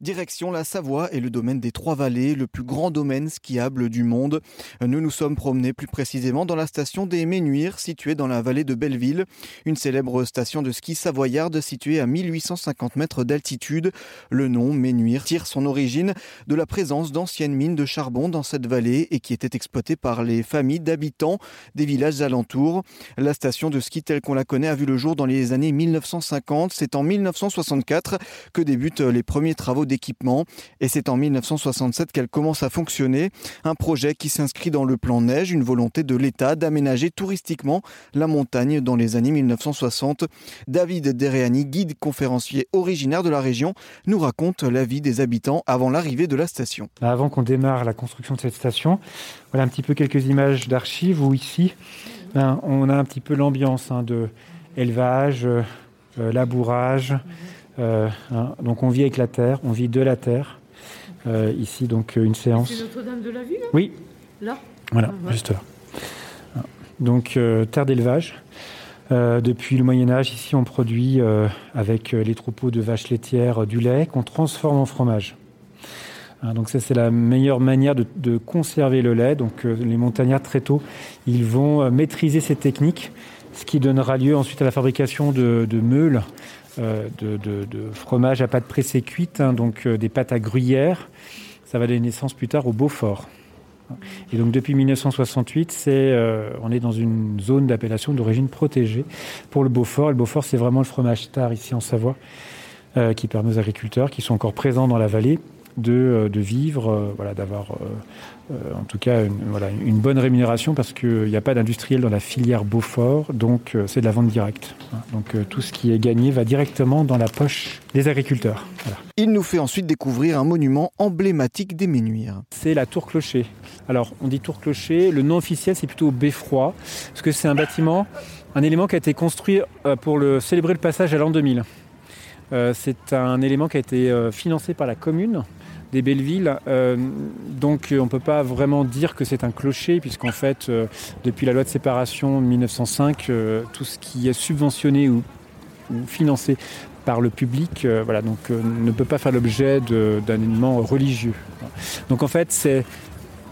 Direction la Savoie et le domaine des Trois-Vallées, le plus grand domaine skiable du monde. Nous nous sommes promenés plus précisément dans la station des Ménuires, située dans la vallée de Belleville, une célèbre station de ski savoyarde située à 1850 mètres d'altitude. Le nom Ménuires tire son origine de la présence d'anciennes mines de charbon dans cette vallée et qui étaient exploitées par les familles d'habitants des villages alentours. La station de ski telle qu'on la connaît a vu le jour dans les années 1950. C'est en 1964 que débutent les premiers travaux équipement et c'est en 1967 qu'elle commence à fonctionner. Un projet qui s'inscrit dans le plan neige, une volonté de l'État d'aménager touristiquement la montagne dans les années 1960. David Dereani, guide conférencier originaire de la région, nous raconte la vie des habitants avant l'arrivée de la station. Avant qu'on démarre la construction de cette station, voilà un petit peu quelques images d'archives où ici, ben, on a un petit peu l'ambiance hein, de élevage, euh, labourage, euh, hein, donc on vit avec la terre, on vit de la terre. Euh, ici, donc une séance. C'est Notre-Dame de la Ville Oui. Là? Voilà, Ah, ouais. juste là. Donc euh, terre d'élevage. Euh, depuis le Moyen Âge, ici, on produit euh, avec euh, les troupeaux de vaches laitières euh, du lait qu'on transforme en fromage. Hein, donc ça, c'est la meilleure manière de, de conserver le lait. Donc euh, les montagnards très tôt, ils vont euh, maîtriser ces techniques, ce qui donnera lieu ensuite à la fabrication de, de meules, euh, de, de- fromage à pâte pressée cuite, hein, donc euh, des pâtes à gruyère. Ça va donner naissance plus tard au Beaufort. Et donc depuis 1968, c'est, euh, on est dans une zone d'appellation d'origine protégée pour le Beaufort. Et le Beaufort, c'est vraiment le fromage star ici en Savoie, euh, qui permet aux agriculteurs qui sont encore présents dans la vallée de, euh, de vivre, euh, voilà, d'avoir euh, en tout cas une, voilà, une bonne rémunération parce qu'il n'y a pas d'industriel dans la filière Beaufort, donc c'est de la vente directe. hein. Donc tout ce qui est gagné va directement dans la poche des agriculteurs. Voilà. Il nous fait ensuite découvrir un monument emblématique des Ménuires. C'est la tour clocher. Alors, on dit tour clocher, le nom officiel c'est plutôt beffroi, parce que c'est un bâtiment, un élément qui a été construit pour le, célébrer le passage à l'an 2000. Euh, c'est un élément qui a été euh, financé par la commune des euh, donc on ne peut pas vraiment dire que c'est un clocher, puisqu'en fait, euh, depuis la loi de séparation de 1905, euh, tout ce qui est subventionné ou, ou financé par le public, voilà, donc ne peut pas faire l'objet d'un élément religieux. Donc en fait, c'est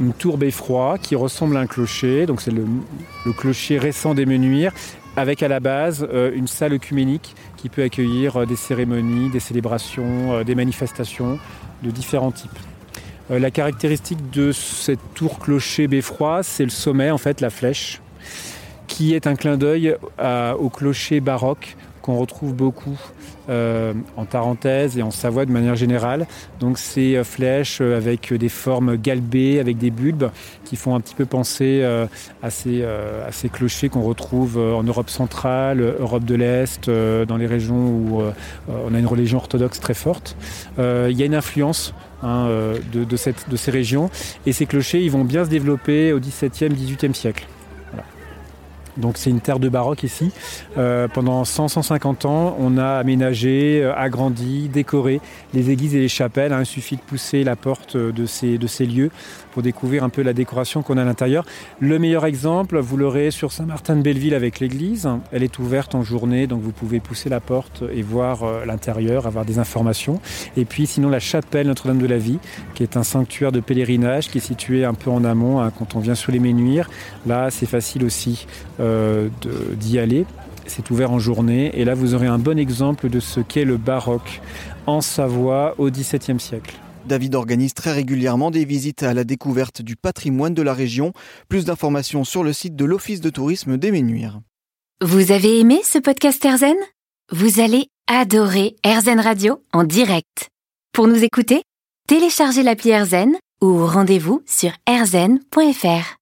une tour beffroi qui ressemble à un clocher. Donc c'est le, clocher récent des Menuires, avec à la base euh, une salle œcuménique qui peut accueillir euh, des cérémonies, des célébrations, euh, des manifestations de différents types. La caractéristique de cette tour clocher beffroi, c'est le sommet, en fait, la flèche, qui est un clin d'œil au clocher baroque qu'on retrouve beaucoup euh, en Tarentaise et en Savoie de manière générale. Donc ces euh, flèches euh, avec des formes galbées, avec des bulbes, qui font un petit peu penser à, ces, clochers qu'on retrouve en Europe centrale, Europe de l'Est, dans les régions où on a une religion orthodoxe très forte. Il y a une influence hein, de, de ces régions et ces clochers ils vont bien se développer au XVIIe, XVIIIe siècle. Donc c'est une terre de baroque ici. Euh, pendant 100-150 ans, on a aménagé, euh, agrandi, décoré les églises et les chapelles. hein. Il suffit de pousser la porte de ces, lieux pour découvrir un peu la décoration qu'on a à l'intérieur. Le meilleur exemple, vous l'aurez sur Saint-Martin-de-Belleville avec l'église. Elle est ouverte en journée, donc vous pouvez pousser la porte et voir euh, l'intérieur, avoir des informations. Et puis sinon la chapelle Notre-Dame de la Vie, qui est un sanctuaire de pèlerinage qui est situé un peu en amont hein, quand on vient sur les Ménuires. Là, c'est facile aussi d'y aller. C'est ouvert en journée et là vous aurez un bon exemple de ce qu'est le baroque en Savoie au XVIIe siècle. David organise très régulièrement des visites à la découverte du patrimoine de la région. Plus d'informations sur le site de l'Office de tourisme des Ménuires. Vous avez aimé ce podcast Airzen? Vous allez adorer Airzen Radio en direct. Pour nous écouter, téléchargez l'appli Airzen ou rendez-vous sur airzen.fr.